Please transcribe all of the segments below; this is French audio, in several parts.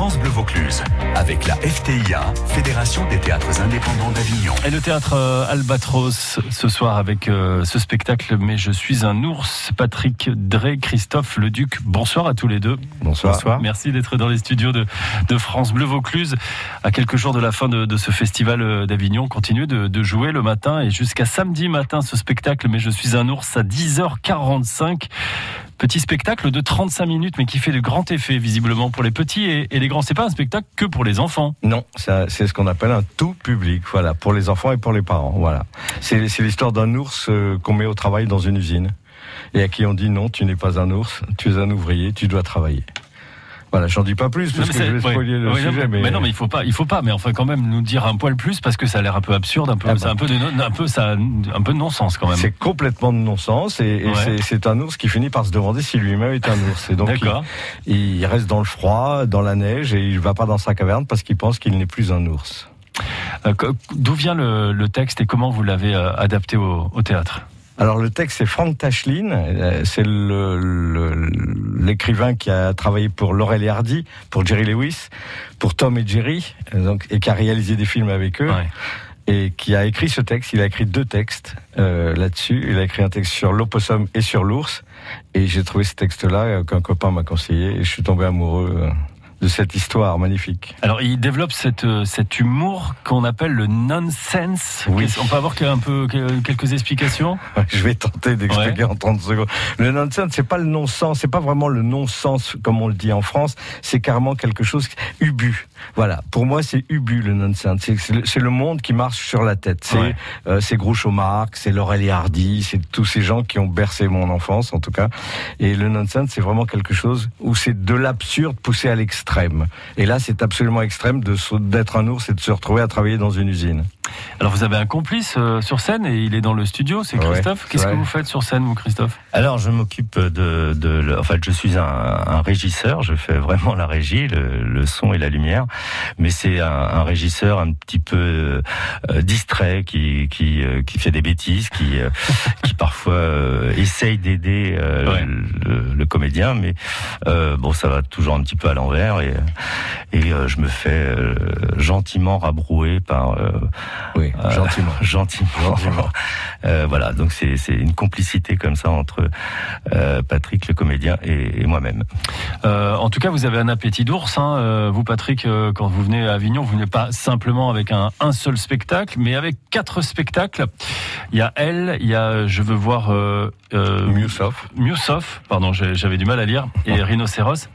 France Bleu Vaucluse avec la FTIA, Fédération des théâtres indépendants d'Avignon. Et le théâtre euh, Albatros ce soir avec euh, ce spectacle Mais je suis un ours, Patrick Drey, Christophe Leduc. Bonsoir à tous les deux. Bonsoir. Merci d'être dans les studios de, de, France Bleu Vaucluse. À quelques jours de la fin de, de ce festival euh, d'Avignon, continuez de, de, jouer le matin et jusqu'à samedi matin ce spectacle Mais je suis un ours à 10h45. Petit spectacle de 35 minutes, mais qui fait de grands effets visiblement pour les petits et, les grands. C'est pas un spectacle que pour les enfants. Non, c'est ce qu'on appelle un tout public. Voilà, pour les enfants et pour les parents. Voilà, c'est l'histoire d'un ours euh, qu'on met au travail dans une usine et à qui on dit non, tu n'es pas un ours, tu es un ouvrier, tu dois travailler. Voilà, j'en dis pas plus parce que je vais spoiler le sujet. Mais... mais... non, mais il faut pas, il faut pas. Mais enfin, quand même, nous dire un poil plus parce que ça a l'air un peu absurde, un peu, ah un peu de, un peu, ça, un peu de non-sens quand même. C'est complètement de non-sens et, et ouais. c'est un ours qui finit par se demander si lui-même est un ours. Et donc, il, il, reste dans le froid, dans la neige et il va pas dans sa caverne parce qu'il pense qu'il n'est plus un ours. Euh, D'où vient le, le, texte et comment vous l'avez euh, adapté au, au théâtre? Alors le texte c'est Frank Tashlin, c'est l'écrivain le, le, qui a travaillé pour Laurel et Hardy, pour Jerry Lewis, pour Tom et Jerry, donc, et qui a réalisé des films avec eux. Ouais. Et qui a écrit ce texte, il a écrit deux textes euh, là-dessus. Il a écrit un texte sur l'opossum et sur l'ours. Et j'ai trouvé ce texte-là qu'un copain m'a conseillé et je suis tombé amoureux de cette histoire magnifique. Alors, il développe cette, cet humour qu'on appelle le nonsense. Oui. On peut avoir un peu quelques explications? Je vais tenter d'expliquer ouais. en 30 secondes. Le nonsense, c'est pas le non-sens, c'est pas vraiment le non-sens comme on le dit en France, c'est carrément quelque chose ubu. Voilà, pour moi, c'est ubu le nonsense. C'est le monde qui marche sur la tête. C'est ouais. euh, Groucho Marx, c'est Laurel et Hardy, c'est tous ces gens qui ont bercé mon enfance, en tout cas. Et le nonsense, c'est vraiment quelque chose où c'est de l'absurde poussé à l'extrême extrême. Et là, c'est absolument extrême d'être un ours et de se retrouver à travailler dans une usine. Alors vous avez un complice euh, sur scène et il est dans le studio, c'est Christophe. Ouais, Qu'est-ce que vous faites sur scène, vous, Christophe? Alors je m'occupe de, de, en fait, je suis un, un, régisseur. Je fais vraiment la régie, le, le son et la lumière. Mais c'est un, un, régisseur un petit peu euh, distrait, qui qui, euh, qui fait des bêtises, qui euh, qui parfois euh, essaye d'aider ouais. le, le, comédien, mais bon, ça va toujours un petit peu à l'envers et et je me fais gentiment rabrouer par oui, gentiment. Euh, gentiment. gentiment. Euh, voilà, donc c'est une complicité comme ça entre euh, Patrick, le comédien, et, et moi-même. Euh, en tout cas, vous avez un appétit d'ours. Hein. Euh, vous, Patrick, quand vous venez à Avignon, vous venez pas simplement avec un, un, seul spectacle, mais avec quatre spectacles. Il y a Elle, il y a Je veux voir... Euh, Miusov. Miusov, pardon, j'avais du mal à lire, et Rhinocéros.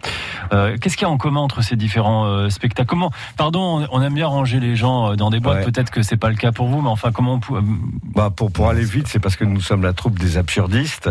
Qu'est-ce qu'il y a en commun entre ces différents spectacles? Comment, Pardon, on aime bien ranger les gens dans des boîtes, ouais. peut-être que c'est pas le cas pour vous, mais enfin, comment on peut... Bah, pour, pour aller vite, c'est parce que nous sommes la troupe des absurdistes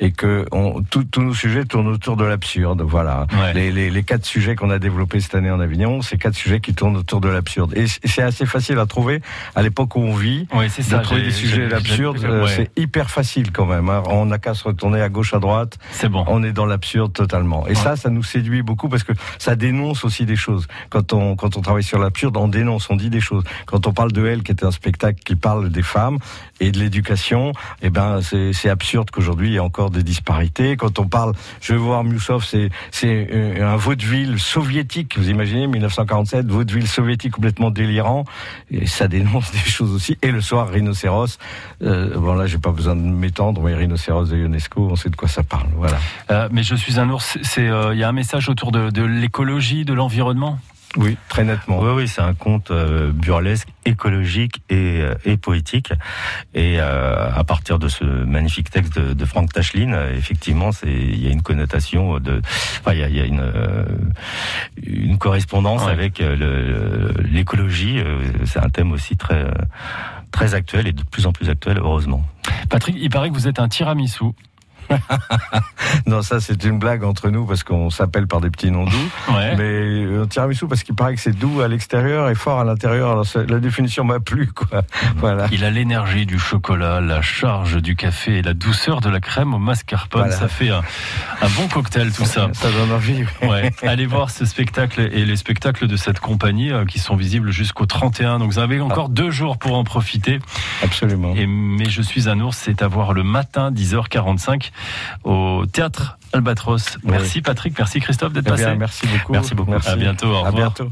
et que tous nos sujets tournent autour de l'absurde. Voilà. Ouais. Les, les, les, quatre sujets qu'on a développés cette année en Avignon, c'est quatre sujets qui tournent autour de l'absurde. Et c'est assez facile à trouver à l'époque où on vit. Oui, c'est ça. De trouver des sujets l'absurde, ouais. c'est hyper facile quand même. Hein. On n'a qu'à se retourner à gauche, à droite. C'est bon. On est dans l'absurde totalement. Et ouais. ça, ça nous séduit beaucoup parce que ça dénonce aussi des choses. Quand on, quand on travaille sur l'absurde, on dénonce, on dit des choses. Quand on parle de Elle, qui est un spectacle qui parle des femmes et de l'éducation, eh ben c'est absurde qu'aujourd'hui il y ait encore des disparités. Quand on parle, je vais voir Miusov, c'est c'est un vaudeville soviétique. Vous imaginez 1947, vaudeville soviétique complètement délirant. Et ça dénonce des choses aussi. Et le soir, rhinocéros. Euh, bon là, j'ai pas besoin de m'étendre, mais rhinocéros de Ionesco, on sait de quoi ça parle. Voilà. Euh, mais je suis un ours. Il euh, y a un message autour de l'écologie, de l'environnement? Oui, très nettement. Oui, oui, c'est un conte euh, burlesque, écologique et, euh, et poétique. Et euh, à partir de ce magnifique texte de, de Frank Tashlin, euh, effectivement, c'est il y a une connotation de, enfin, il y a, y a une euh, une correspondance ouais. avec l'écologie. C'est un thème aussi très très actuel et de plus en plus actuel, heureusement. Patrick, il paraît que vous êtes un tiramisu. non, ça c'est une blague entre nous parce qu'on s'appelle par des petits noms doux. Ouais. Mais un tiramisu parce qu'il paraît que c'est doux à l'extérieur et fort à l'intérieur. Alors la définition m'a plu, quoi. Voilà. Il a l'énergie du chocolat, la charge du café et la douceur de la crème au mascarpone. Voilà. Ça fait un, un, bon cocktail, tout ça. Ça donne envie. Ouais. Allez voir ce spectacle et les spectacles de cette compagnie euh, qui sont visibles jusqu'au 31. Donc vous avez encore ah. deux jours pour en profiter. Absolument. Et mais je suis un ours, c'est à voir le matin 10h45 au théâtre Albatros. Oui. Merci Patrick, merci Christophe d'être Eh passé. merci beaucoup. Merci beaucoup. À bientôt, au À revoir. bientôt.